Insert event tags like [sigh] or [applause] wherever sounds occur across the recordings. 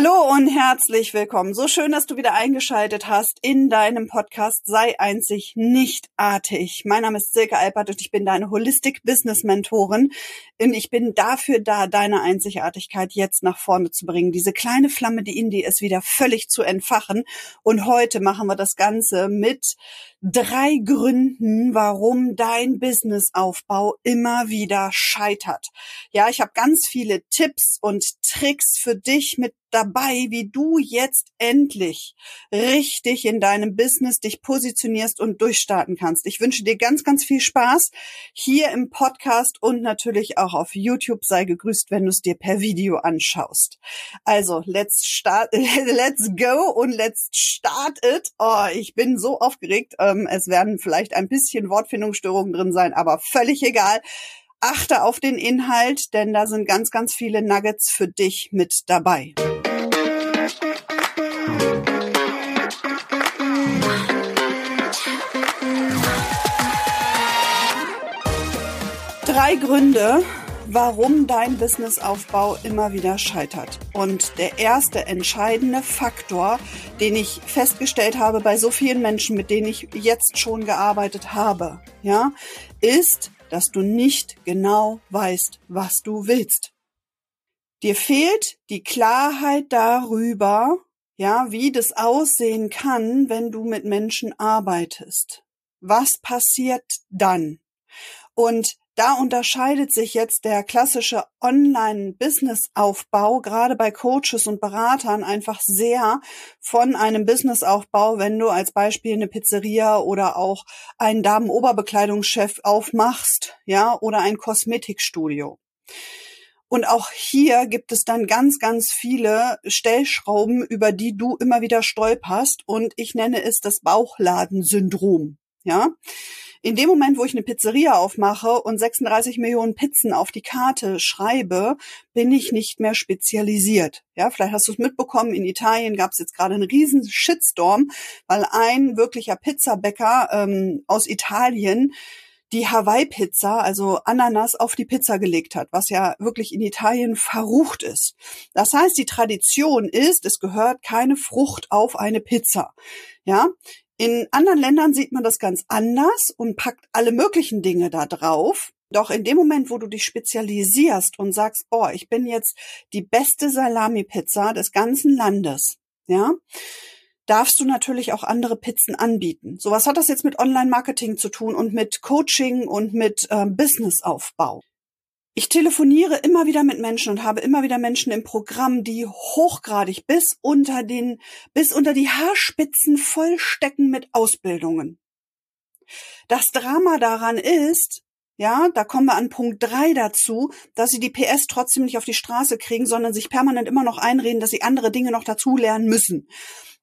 Hallo und herzlich willkommen. So schön, dass du wieder eingeschaltet hast in deinem Podcast Sei einzig nichtartig. Mein Name ist Silke Alpert und ich bin deine Holistic Business Mentorin. Und ich bin dafür da, deine Einzigartigkeit jetzt nach vorne zu bringen. Diese kleine Flamme, die in dir ist, wieder völlig zu entfachen. Und heute machen wir das Ganze mit drei Gründen, warum dein Businessaufbau immer wieder scheitert. Ja, ich habe ganz viele Tipps und Tricks für dich mit dabei, wie du jetzt endlich richtig in deinem Business dich positionierst und durchstarten kannst. Ich wünsche dir ganz, ganz viel Spaß hier im Podcast und natürlich auch auf YouTube. Sei gegrüßt, wenn du es dir per Video anschaust. Also, let's start, [laughs] let's go und let's start it. Oh, ich bin so aufgeregt. Ähm, es werden vielleicht ein bisschen Wortfindungsstörungen drin sein, aber völlig egal. Achte auf den Inhalt, denn da sind ganz, ganz viele Nuggets für dich mit dabei. Drei Gründe, warum dein Businessaufbau immer wieder scheitert. Und der erste entscheidende Faktor, den ich festgestellt habe bei so vielen Menschen, mit denen ich jetzt schon gearbeitet habe, ja, ist, dass du nicht genau weißt, was du willst. Dir fehlt die Klarheit darüber, ja, wie das aussehen kann, wenn du mit Menschen arbeitest. Was passiert dann? Und da unterscheidet sich jetzt der klassische Online-Business-Aufbau gerade bei Coaches und Beratern einfach sehr von einem Business-Aufbau, wenn du als Beispiel eine Pizzeria oder auch einen Damen-Oberbekleidungschef aufmachst, ja, oder ein Kosmetikstudio. Und auch hier gibt es dann ganz, ganz viele Stellschrauben, über die du immer wieder stolperst. Und ich nenne es das Bauchladensyndrom. Ja. In dem Moment, wo ich eine Pizzeria aufmache und 36 Millionen Pizzen auf die Karte schreibe, bin ich nicht mehr spezialisiert. Ja, vielleicht hast du es mitbekommen, in Italien gab es jetzt gerade einen riesen Shitstorm, weil ein wirklicher Pizzabäcker ähm, aus Italien die Hawaii-Pizza, also Ananas, auf die Pizza gelegt hat, was ja wirklich in Italien verrucht ist. Das heißt, die Tradition ist, es gehört keine Frucht auf eine Pizza. Ja, in anderen Ländern sieht man das ganz anders und packt alle möglichen Dinge da drauf. Doch in dem Moment, wo du dich spezialisierst und sagst, oh, ich bin jetzt die beste Salami-Pizza des ganzen Landes, ja, darfst du natürlich auch andere Pizzen anbieten. So was hat das jetzt mit Online-Marketing zu tun und mit Coaching und mit ähm, Businessaufbau. Ich telefoniere immer wieder mit Menschen und habe immer wieder Menschen im Programm, die hochgradig bis unter den, bis unter die Haarspitzen vollstecken mit Ausbildungen. Das Drama daran ist, ja, da kommen wir an Punkt drei dazu, dass sie die PS trotzdem nicht auf die Straße kriegen, sondern sich permanent immer noch einreden, dass sie andere Dinge noch dazu lernen müssen.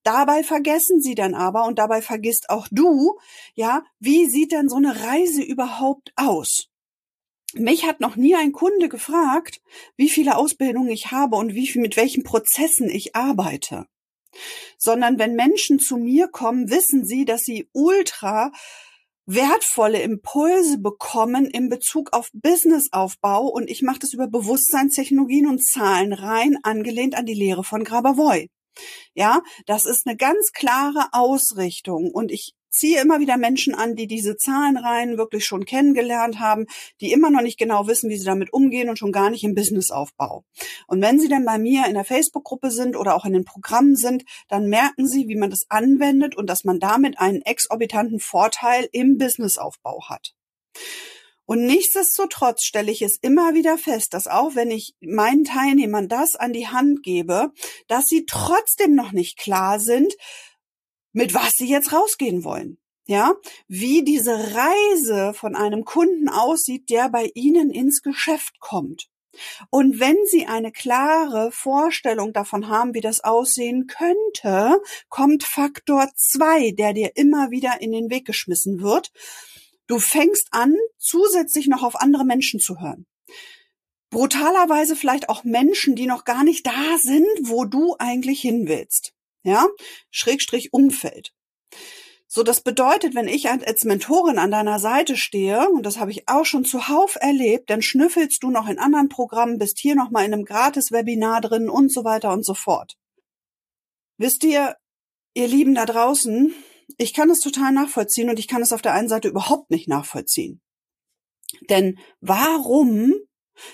Dabei vergessen sie dann aber und dabei vergisst auch du, ja, wie sieht denn so eine Reise überhaupt aus? Mich hat noch nie ein Kunde gefragt, wie viele Ausbildungen ich habe und wie viel, mit welchen Prozessen ich arbeite. Sondern wenn Menschen zu mir kommen, wissen sie, dass sie ultra wertvolle Impulse bekommen in Bezug auf Businessaufbau und ich mache das über Bewusstseinstechnologien und Zahlen rein, angelehnt an die Lehre von Grabavoy. Ja, das ist eine ganz klare Ausrichtung und ich ziehe immer wieder Menschen an, die diese Zahlenreihen wirklich schon kennengelernt haben, die immer noch nicht genau wissen, wie sie damit umgehen und schon gar nicht im Businessaufbau. Und wenn sie dann bei mir in der Facebook-Gruppe sind oder auch in den Programmen sind, dann merken sie, wie man das anwendet und dass man damit einen exorbitanten Vorteil im Businessaufbau hat. Und nichtsdestotrotz stelle ich es immer wieder fest, dass auch wenn ich meinen Teilnehmern das an die Hand gebe, dass sie trotzdem noch nicht klar sind, mit was sie jetzt rausgehen wollen. Ja, wie diese Reise von einem Kunden aussieht, der bei Ihnen ins Geschäft kommt. Und wenn Sie eine klare Vorstellung davon haben, wie das aussehen könnte, kommt Faktor zwei, der dir immer wieder in den Weg geschmissen wird. Du fängst an, zusätzlich noch auf andere Menschen zu hören. Brutalerweise vielleicht auch Menschen, die noch gar nicht da sind, wo du eigentlich hin willst. Ja? Schrägstrich Umfeld. So, das bedeutet, wenn ich als Mentorin an deiner Seite stehe, und das habe ich auch schon zuhauf erlebt, dann schnüffelst du noch in anderen Programmen, bist hier noch mal in einem Gratis-Webinar drin und so weiter und so fort. Wisst ihr, ihr Lieben da draußen, ich kann es total nachvollziehen und ich kann es auf der einen Seite überhaupt nicht nachvollziehen. Denn warum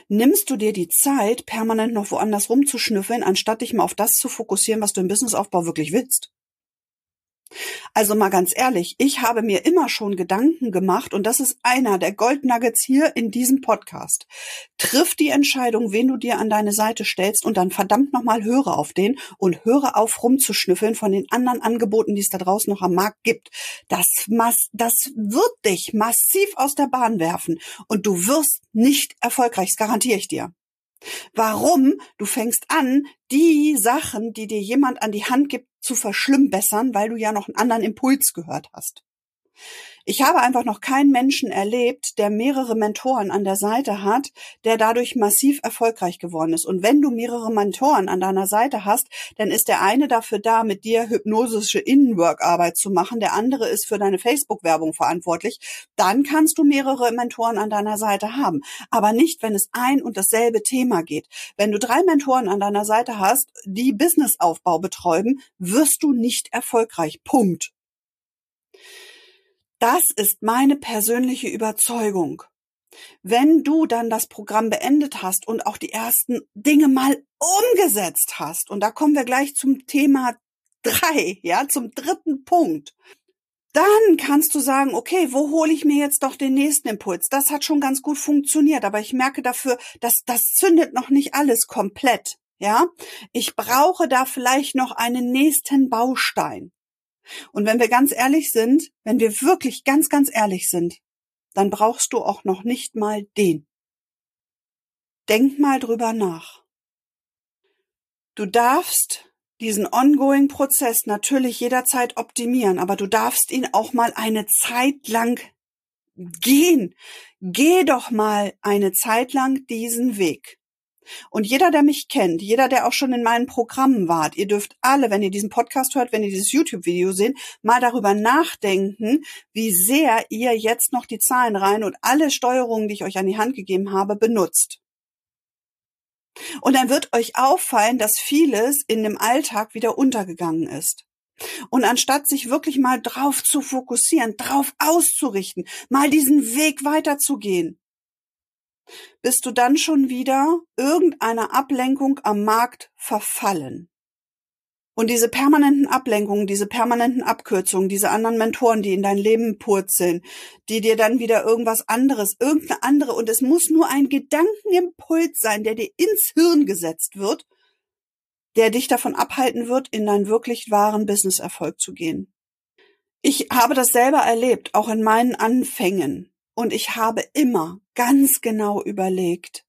nimmst du dir die Zeit, permanent noch woanders rumzuschnüffeln, anstatt dich mal auf das zu fokussieren, was du im Businessaufbau wirklich willst? Also mal ganz ehrlich, ich habe mir immer schon Gedanken gemacht und das ist einer der Goldnuggets hier in diesem Podcast. Triff die Entscheidung, wen du dir an deine Seite stellst und dann verdammt nochmal höre auf den und höre auf rumzuschnüffeln von den anderen Angeboten, die es da draußen noch am Markt gibt. Das, das wird dich massiv aus der Bahn werfen und du wirst nicht erfolgreich, das garantiere ich dir. Warum? Du fängst an, die Sachen, die dir jemand an die Hand gibt, zu verschlimmbessern, weil du ja noch einen anderen Impuls gehört hast. Ich habe einfach noch keinen Menschen erlebt, der mehrere Mentoren an der Seite hat, der dadurch massiv erfolgreich geworden ist. Und wenn du mehrere Mentoren an deiner Seite hast, dann ist der eine dafür da, mit dir hypnosische Innenwork-Arbeit zu machen, der andere ist für deine Facebook-Werbung verantwortlich. Dann kannst du mehrere Mentoren an deiner Seite haben. Aber nicht, wenn es ein und dasselbe Thema geht. Wenn du drei Mentoren an deiner Seite hast, die Businessaufbau betreiben, wirst du nicht erfolgreich. Punkt. Das ist meine persönliche Überzeugung. Wenn du dann das Programm beendet hast und auch die ersten Dinge mal umgesetzt hast, und da kommen wir gleich zum Thema drei, ja, zum dritten Punkt, dann kannst du sagen, okay, wo hole ich mir jetzt doch den nächsten Impuls? Das hat schon ganz gut funktioniert, aber ich merke dafür, dass das zündet noch nicht alles komplett. Ja, ich brauche da vielleicht noch einen nächsten Baustein. Und wenn wir ganz ehrlich sind, wenn wir wirklich ganz, ganz ehrlich sind, dann brauchst du auch noch nicht mal den. Denk mal drüber nach. Du darfst diesen ongoing Prozess natürlich jederzeit optimieren, aber du darfst ihn auch mal eine Zeit lang gehen. Geh doch mal eine Zeit lang diesen Weg. Und jeder, der mich kennt, jeder, der auch schon in meinen Programmen wart, ihr dürft alle, wenn ihr diesen Podcast hört, wenn ihr dieses YouTube-Video seht, mal darüber nachdenken, wie sehr ihr jetzt noch die Zahlen rein und alle Steuerungen, die ich euch an die Hand gegeben habe, benutzt. Und dann wird euch auffallen, dass vieles in dem Alltag wieder untergegangen ist. Und anstatt sich wirklich mal drauf zu fokussieren, drauf auszurichten, mal diesen Weg weiterzugehen, bist du dann schon wieder irgendeiner Ablenkung am Markt verfallen. Und diese permanenten Ablenkungen, diese permanenten Abkürzungen, diese anderen Mentoren, die in dein Leben purzeln, die dir dann wieder irgendwas anderes, irgendeine andere, und es muss nur ein Gedankenimpuls sein, der dir ins Hirn gesetzt wird, der dich davon abhalten wird, in deinen wirklich wahren Businesserfolg zu gehen. Ich habe das selber erlebt, auch in meinen Anfängen. Und ich habe immer ganz genau überlegt,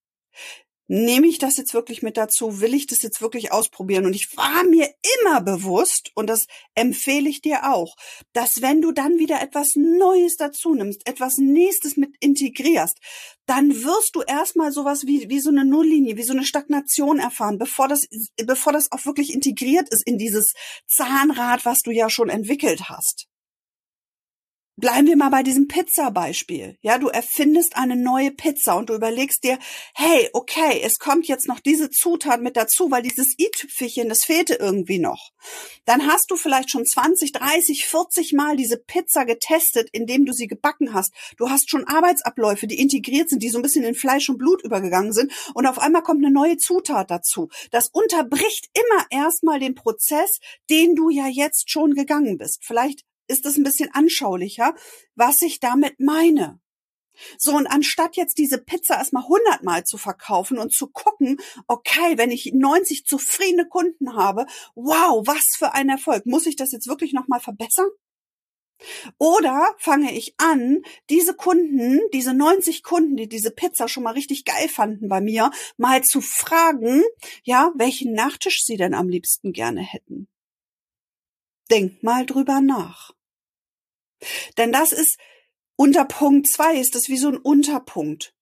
nehme ich das jetzt wirklich mit dazu? Will ich das jetzt wirklich ausprobieren? Und ich war mir immer bewusst, und das empfehle ich dir auch, dass wenn du dann wieder etwas Neues dazu nimmst, etwas Nächstes mit integrierst, dann wirst du erstmal sowas wie, wie so eine Nulllinie, wie so eine Stagnation erfahren, bevor das, bevor das auch wirklich integriert ist in dieses Zahnrad, was du ja schon entwickelt hast. Bleiben wir mal bei diesem Pizza-Beispiel. Ja, du erfindest eine neue Pizza und du überlegst dir, hey, okay, es kommt jetzt noch diese Zutat mit dazu, weil dieses i-Tüpfelchen, das fehlte irgendwie noch. Dann hast du vielleicht schon 20, 30, 40 Mal diese Pizza getestet, indem du sie gebacken hast. Du hast schon Arbeitsabläufe, die integriert sind, die so ein bisschen in Fleisch und Blut übergegangen sind und auf einmal kommt eine neue Zutat dazu. Das unterbricht immer erstmal den Prozess, den du ja jetzt schon gegangen bist. Vielleicht ist es ein bisschen anschaulicher, was ich damit meine. So, und anstatt jetzt diese Pizza erstmal hundertmal zu verkaufen und zu gucken, okay, wenn ich 90 zufriedene Kunden habe, wow, was für ein Erfolg. Muss ich das jetzt wirklich nochmal verbessern? Oder fange ich an, diese Kunden, diese 90 Kunden, die diese Pizza schon mal richtig geil fanden bei mir, mal zu fragen, ja, welchen Nachtisch sie denn am liebsten gerne hätten. Denk mal drüber nach. Denn das ist unter Punkt zwei ist das wie so ein Unterpunkt.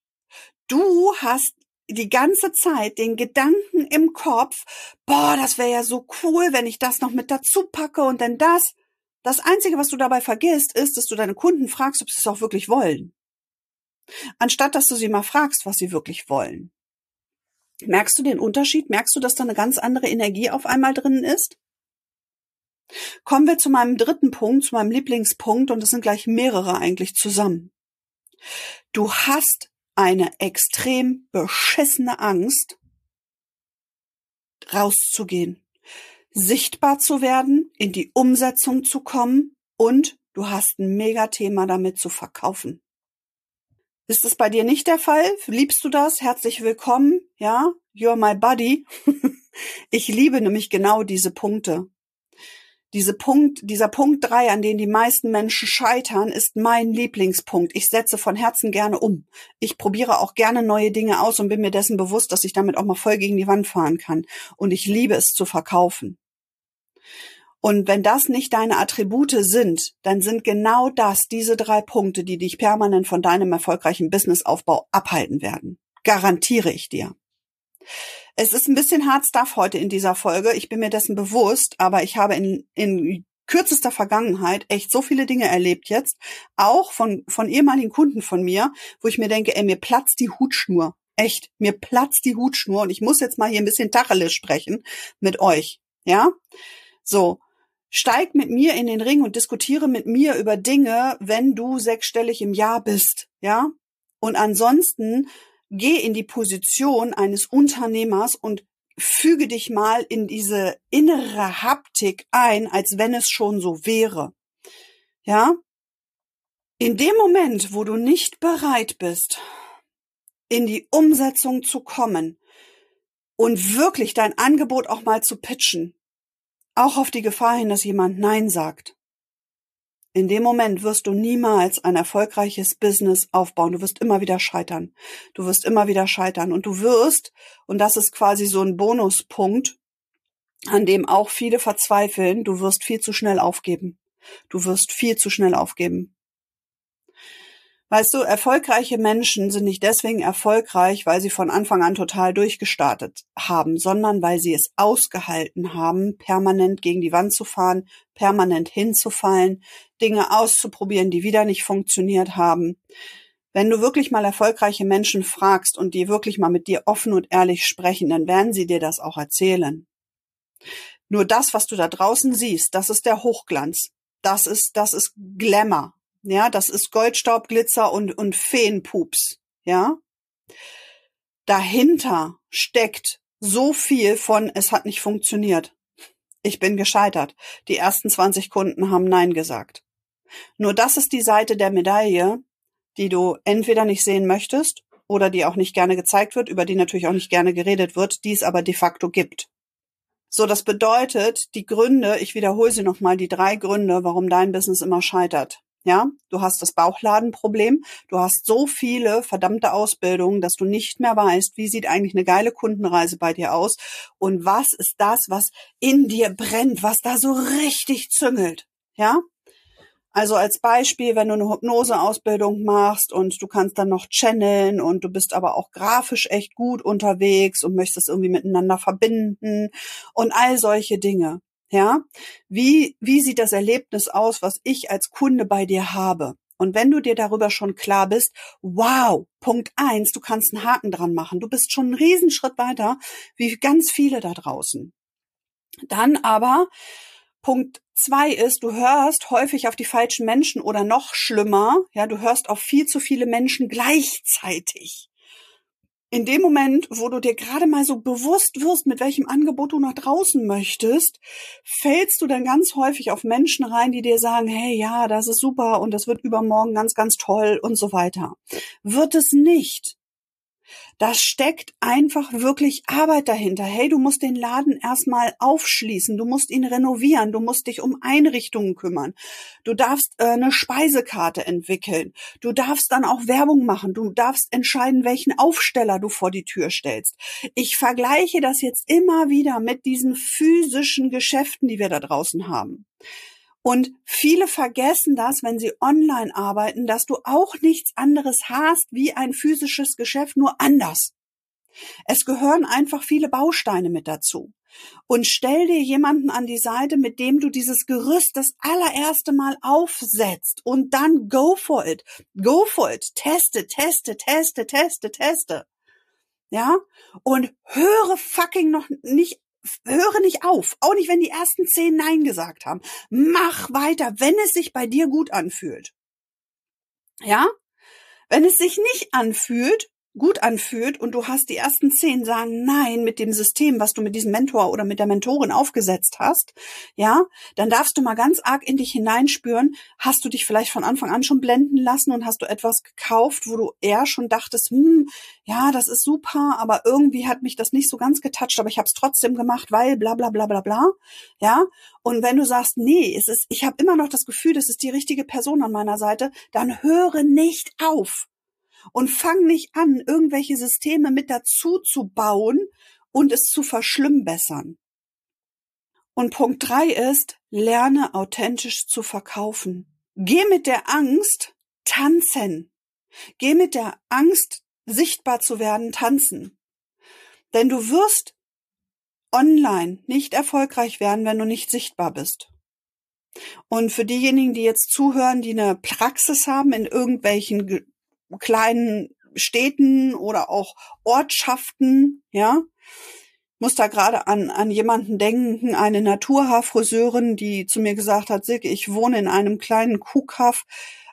Du hast die ganze Zeit den Gedanken im Kopf, boah, das wäre ja so cool, wenn ich das noch mit dazu packe und dann das. Das Einzige, was du dabei vergisst, ist, dass du deine Kunden fragst, ob sie es auch wirklich wollen. Anstatt dass du sie mal fragst, was sie wirklich wollen. Merkst du den Unterschied? Merkst du, dass da eine ganz andere Energie auf einmal drin ist? Kommen wir zu meinem dritten Punkt, zu meinem Lieblingspunkt, und es sind gleich mehrere eigentlich zusammen. Du hast eine extrem beschissene Angst, rauszugehen, sichtbar zu werden, in die Umsetzung zu kommen und du hast ein Megathema damit zu verkaufen. Ist das bei dir nicht der Fall? Liebst du das? Herzlich willkommen. Ja, you're my buddy. [laughs] ich liebe nämlich genau diese Punkte. Diese Punkt, dieser Punkt drei, an den die meisten Menschen scheitern, ist mein Lieblingspunkt. Ich setze von Herzen gerne um. Ich probiere auch gerne neue Dinge aus und bin mir dessen bewusst, dass ich damit auch mal voll gegen die Wand fahren kann. Und ich liebe es zu verkaufen. Und wenn das nicht deine Attribute sind, dann sind genau das diese drei Punkte, die dich permanent von deinem erfolgreichen Businessaufbau abhalten werden. Garantiere ich dir. Es ist ein bisschen Hard Stuff heute in dieser Folge. Ich bin mir dessen bewusst, aber ich habe in, in kürzester Vergangenheit echt so viele Dinge erlebt jetzt, auch von, von ehemaligen Kunden von mir, wo ich mir denke, ey, mir platzt die Hutschnur. Echt, mir platzt die Hutschnur und ich muss jetzt mal hier ein bisschen Tacheles sprechen mit euch. Ja? So steig mit mir in den Ring und diskutiere mit mir über Dinge, wenn du sechsstellig im Jahr bist, ja? Und ansonsten geh in die Position eines Unternehmers und füge dich mal in diese innere Haptik ein, als wenn es schon so wäre. Ja? In dem Moment, wo du nicht bereit bist, in die Umsetzung zu kommen und wirklich dein Angebot auch mal zu pitchen, auch auf die Gefahr hin, dass jemand Nein sagt. In dem Moment wirst du niemals ein erfolgreiches Business aufbauen. Du wirst immer wieder scheitern. Du wirst immer wieder scheitern. Und du wirst, und das ist quasi so ein Bonuspunkt, an dem auch viele verzweifeln, du wirst viel zu schnell aufgeben. Du wirst viel zu schnell aufgeben. Weißt du, erfolgreiche Menschen sind nicht deswegen erfolgreich, weil sie von Anfang an total durchgestartet haben, sondern weil sie es ausgehalten haben, permanent gegen die Wand zu fahren, permanent hinzufallen, Dinge auszuprobieren, die wieder nicht funktioniert haben. Wenn du wirklich mal erfolgreiche Menschen fragst und die wirklich mal mit dir offen und ehrlich sprechen, dann werden sie dir das auch erzählen. Nur das, was du da draußen siehst, das ist der Hochglanz. Das ist, das ist Glamour. Ja, das ist Goldstaub, Glitzer und, und Feenpups. Ja. Dahinter steckt so viel von, es hat nicht funktioniert. Ich bin gescheitert. Die ersten 20 Kunden haben Nein gesagt. Nur das ist die Seite der Medaille, die du entweder nicht sehen möchtest oder die auch nicht gerne gezeigt wird, über die natürlich auch nicht gerne geredet wird, die es aber de facto gibt. So, das bedeutet, die Gründe, ich wiederhole sie nochmal, die drei Gründe, warum dein Business immer scheitert. Ja, du hast das Bauchladenproblem. Du hast so viele verdammte Ausbildungen, dass du nicht mehr weißt, wie sieht eigentlich eine geile Kundenreise bei dir aus und was ist das, was in dir brennt, was da so richtig züngelt. Ja? Also als Beispiel, wenn du eine Hypnoseausbildung machst und du kannst dann noch channeln und du bist aber auch grafisch echt gut unterwegs und möchtest irgendwie miteinander verbinden und all solche Dinge. Ja, wie, wie sieht das Erlebnis aus, was ich als Kunde bei dir habe? Und wenn du dir darüber schon klar bist, wow, Punkt eins, du kannst einen Haken dran machen. Du bist schon einen Riesenschritt weiter, wie ganz viele da draußen. Dann aber Punkt zwei ist, du hörst häufig auf die falschen Menschen oder noch schlimmer, ja, du hörst auf viel zu viele Menschen gleichzeitig in dem Moment, wo du dir gerade mal so bewusst wirst, mit welchem Angebot du nach draußen möchtest, fällst du dann ganz häufig auf Menschen rein, die dir sagen, hey, ja, das ist super und das wird übermorgen ganz, ganz toll und so weiter. Wird es nicht. Da steckt einfach wirklich Arbeit dahinter. Hey, du musst den Laden erstmal aufschließen, du musst ihn renovieren, du musst dich um Einrichtungen kümmern. Du darfst äh, eine Speisekarte entwickeln. Du darfst dann auch Werbung machen. Du darfst entscheiden, welchen Aufsteller du vor die Tür stellst. Ich vergleiche das jetzt immer wieder mit diesen physischen Geschäften, die wir da draußen haben. Und viele vergessen das, wenn sie online arbeiten, dass du auch nichts anderes hast wie ein physisches Geschäft, nur anders. Es gehören einfach viele Bausteine mit dazu. Und stell dir jemanden an die Seite, mit dem du dieses Gerüst das allererste Mal aufsetzt und dann go for it. Go for it. Teste, teste, teste, teste, teste. Ja? Und höre fucking noch nicht höre nicht auf. Auch nicht, wenn die ersten zehn Nein gesagt haben. Mach weiter, wenn es sich bei dir gut anfühlt. Ja? Wenn es sich nicht anfühlt, gut anfühlt und du hast die ersten zehn sagen nein mit dem System, was du mit diesem Mentor oder mit der Mentorin aufgesetzt hast, ja, dann darfst du mal ganz arg in dich hineinspüren, hast du dich vielleicht von Anfang an schon blenden lassen und hast du etwas gekauft, wo du eher schon dachtest, hm, ja, das ist super, aber irgendwie hat mich das nicht so ganz getatscht, aber ich habe es trotzdem gemacht, weil bla bla bla bla bla, ja, und wenn du sagst, nee, es ist, ich habe immer noch das Gefühl, das ist die richtige Person an meiner Seite, dann höre nicht auf und fang nicht an, irgendwelche Systeme mit dazu zu bauen und es zu verschlimmbessern. Und Punkt drei ist, lerne authentisch zu verkaufen. Geh mit der Angst tanzen. Geh mit der Angst, sichtbar zu werden, tanzen. Denn du wirst online nicht erfolgreich werden, wenn du nicht sichtbar bist. Und für diejenigen, die jetzt zuhören, die eine Praxis haben in irgendwelchen kleinen Städten oder auch Ortschaften, ja. Muss da gerade an, an jemanden denken, eine Naturhaarfriseurin, die zu mir gesagt hat, Silke, ich wohne in einem kleinen Kuhkaff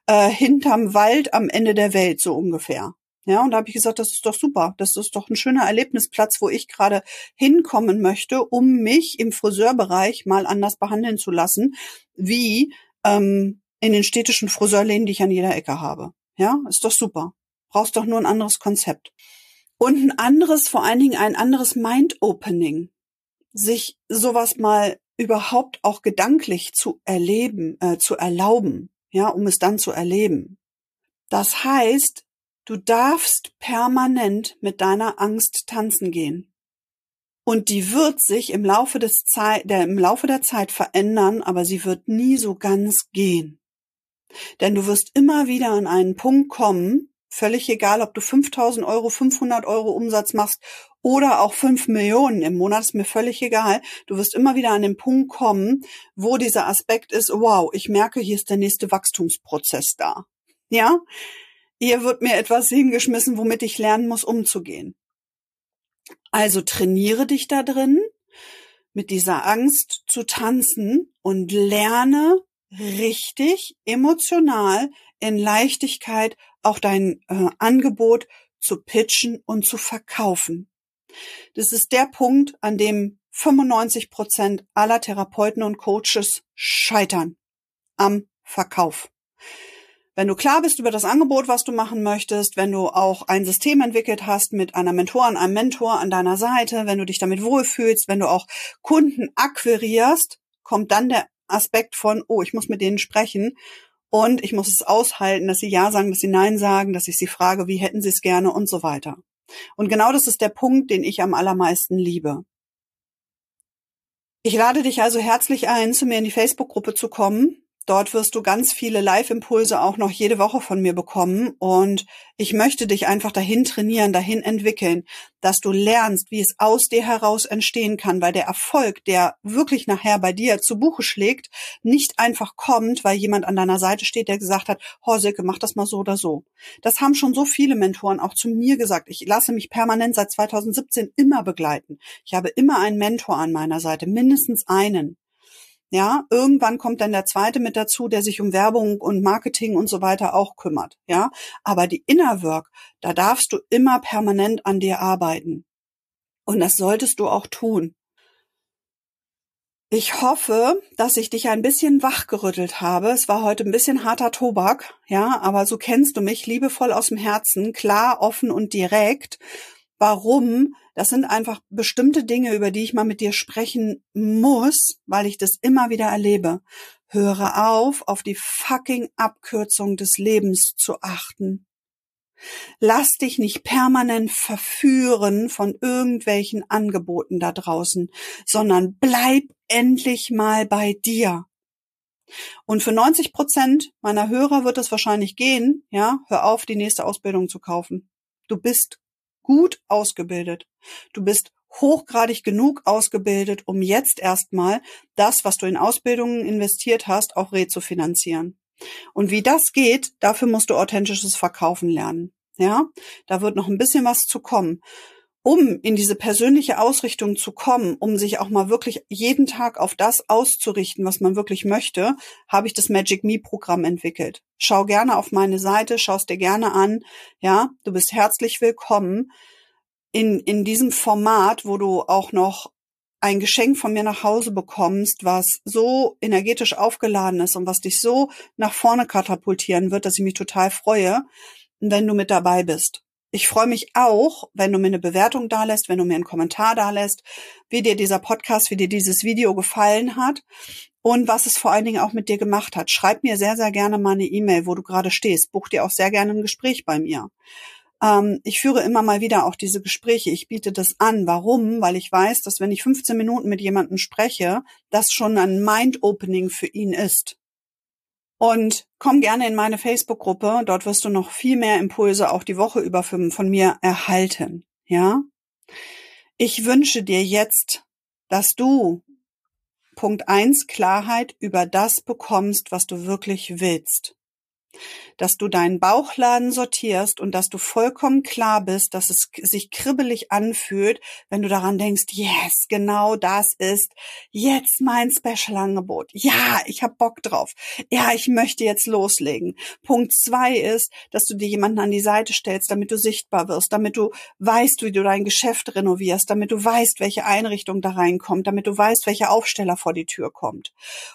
äh, hinterm Wald am Ende der Welt, so ungefähr. Ja, und da habe ich gesagt, das ist doch super. Das ist doch ein schöner Erlebnisplatz, wo ich gerade hinkommen möchte, um mich im Friseurbereich mal anders behandeln zu lassen, wie ähm, in den städtischen Friseurläden, die ich an jeder Ecke habe. Ja, ist doch super. Brauchst doch nur ein anderes Konzept. Und ein anderes, vor allen Dingen ein anderes Mind-Opening. Sich sowas mal überhaupt auch gedanklich zu erleben, äh, zu erlauben, ja, um es dann zu erleben. Das heißt, du darfst permanent mit deiner Angst tanzen gehen. Und die wird sich im Laufe des Zeit, der, im Laufe der Zeit verändern, aber sie wird nie so ganz gehen. Denn du wirst immer wieder an einen Punkt kommen, völlig egal, ob du 5000 Euro, 500 Euro Umsatz machst oder auch 5 Millionen im Monat, ist mir völlig egal. Du wirst immer wieder an den Punkt kommen, wo dieser Aspekt ist, wow, ich merke, hier ist der nächste Wachstumsprozess da. Ja? Hier wird mir etwas hingeschmissen, womit ich lernen muss, umzugehen. Also trainiere dich da drin, mit dieser Angst zu tanzen und lerne richtig emotional in Leichtigkeit auch dein äh, Angebot zu pitchen und zu verkaufen. Das ist der Punkt, an dem 95 Prozent aller Therapeuten und Coaches scheitern am Verkauf. Wenn du klar bist über das Angebot, was du machen möchtest, wenn du auch ein System entwickelt hast mit einer Mentorin, einem Mentor an deiner Seite, wenn du dich damit wohlfühlst, wenn du auch Kunden akquirierst, kommt dann der Aspekt von, oh, ich muss mit denen sprechen und ich muss es aushalten, dass sie Ja sagen, dass sie Nein sagen, dass ich sie frage, wie hätten sie es gerne und so weiter. Und genau das ist der Punkt, den ich am allermeisten liebe. Ich lade dich also herzlich ein, zu mir in die Facebook-Gruppe zu kommen. Dort wirst du ganz viele Live-Impulse auch noch jede Woche von mir bekommen. Und ich möchte dich einfach dahin trainieren, dahin entwickeln, dass du lernst, wie es aus dir heraus entstehen kann, weil der Erfolg, der wirklich nachher bei dir zu Buche schlägt, nicht einfach kommt, weil jemand an deiner Seite steht, der gesagt hat, Horsilke, mach das mal so oder so. Das haben schon so viele Mentoren auch zu mir gesagt. Ich lasse mich permanent seit 2017 immer begleiten. Ich habe immer einen Mentor an meiner Seite, mindestens einen. Ja, irgendwann kommt dann der zweite mit dazu, der sich um Werbung und Marketing und so weiter auch kümmert. Ja, aber die Inner Work, da darfst du immer permanent an dir arbeiten. Und das solltest du auch tun. Ich hoffe, dass ich dich ein bisschen wachgerüttelt habe. Es war heute ein bisschen harter Tobak, ja, aber so kennst du mich liebevoll aus dem Herzen, klar, offen und direkt. Warum? Das sind einfach bestimmte Dinge, über die ich mal mit dir sprechen muss, weil ich das immer wieder erlebe. Höre auf, auf die fucking Abkürzung des Lebens zu achten. Lass dich nicht permanent verführen von irgendwelchen Angeboten da draußen, sondern bleib endlich mal bei dir. Und für 90 Prozent meiner Hörer wird es wahrscheinlich gehen, ja, hör auf, die nächste Ausbildung zu kaufen. Du bist gut ausgebildet. Du bist hochgradig genug ausgebildet, um jetzt erstmal das, was du in Ausbildungen investiert hast, auch rezufinanzieren. Und wie das geht, dafür musst du authentisches Verkaufen lernen. Ja, da wird noch ein bisschen was zu kommen. Um in diese persönliche Ausrichtung zu kommen, um sich auch mal wirklich jeden Tag auf das auszurichten, was man wirklich möchte, habe ich das Magic Me Programm entwickelt. Schau gerne auf meine Seite, schaust dir gerne an. Ja, du bist herzlich willkommen in, in diesem Format, wo du auch noch ein Geschenk von mir nach Hause bekommst, was so energetisch aufgeladen ist und was dich so nach vorne katapultieren wird, dass ich mich total freue, wenn du mit dabei bist. Ich freue mich auch, wenn du mir eine Bewertung dalässt, wenn du mir einen Kommentar dalässt, wie dir dieser Podcast, wie dir dieses Video gefallen hat und was es vor allen Dingen auch mit dir gemacht hat. Schreib mir sehr, sehr gerne mal eine E-Mail, wo du gerade stehst. Buch dir auch sehr gerne ein Gespräch bei mir. Ähm, ich führe immer mal wieder auch diese Gespräche. Ich biete das an. Warum? Weil ich weiß, dass wenn ich 15 Minuten mit jemandem spreche, das schon ein Mind-Opening für ihn ist. Und komm gerne in meine Facebook-Gruppe. Dort wirst du noch viel mehr Impulse auch die Woche über von mir erhalten. Ja? Ich wünsche dir jetzt, dass du Punkt eins Klarheit über das bekommst, was du wirklich willst dass du deinen Bauchladen sortierst und dass du vollkommen klar bist, dass es sich kribbelig anfühlt, wenn du daran denkst, yes, genau das ist jetzt mein Special-Angebot. Ja, ich habe Bock drauf. Ja, ich möchte jetzt loslegen. Punkt zwei ist, dass du dir jemanden an die Seite stellst, damit du sichtbar wirst, damit du weißt, wie du dein Geschäft renovierst, damit du weißt, welche Einrichtung da reinkommt, damit du weißt, welcher Aufsteller vor die Tür kommt.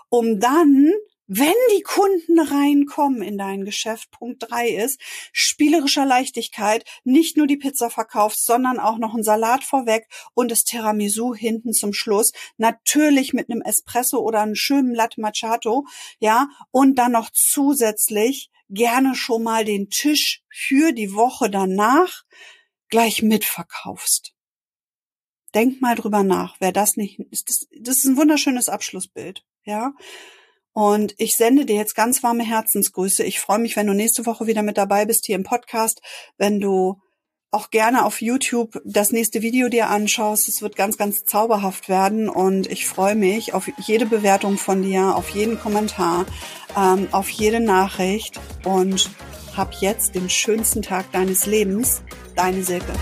Um dann wenn die Kunden reinkommen in dein Geschäft, Punkt drei ist, spielerischer Leichtigkeit, nicht nur die Pizza verkaufst, sondern auch noch ein Salat vorweg und das Tiramisu hinten zum Schluss. Natürlich mit einem Espresso oder einem schönen Latte Macchiato, ja, und dann noch zusätzlich gerne schon mal den Tisch für die Woche danach gleich mitverkaufst. Denk mal drüber nach, wer das nicht. Das, das ist ein wunderschönes Abschlussbild, ja. Und ich sende dir jetzt ganz warme Herzensgrüße. Ich freue mich, wenn du nächste Woche wieder mit dabei bist hier im Podcast, wenn du auch gerne auf YouTube das nächste Video dir anschaust. Es wird ganz, ganz zauberhaft werden und ich freue mich auf jede Bewertung von dir, auf jeden Kommentar, ähm, auf jede Nachricht und hab jetzt den schönsten Tag deines Lebens. Deine Silke.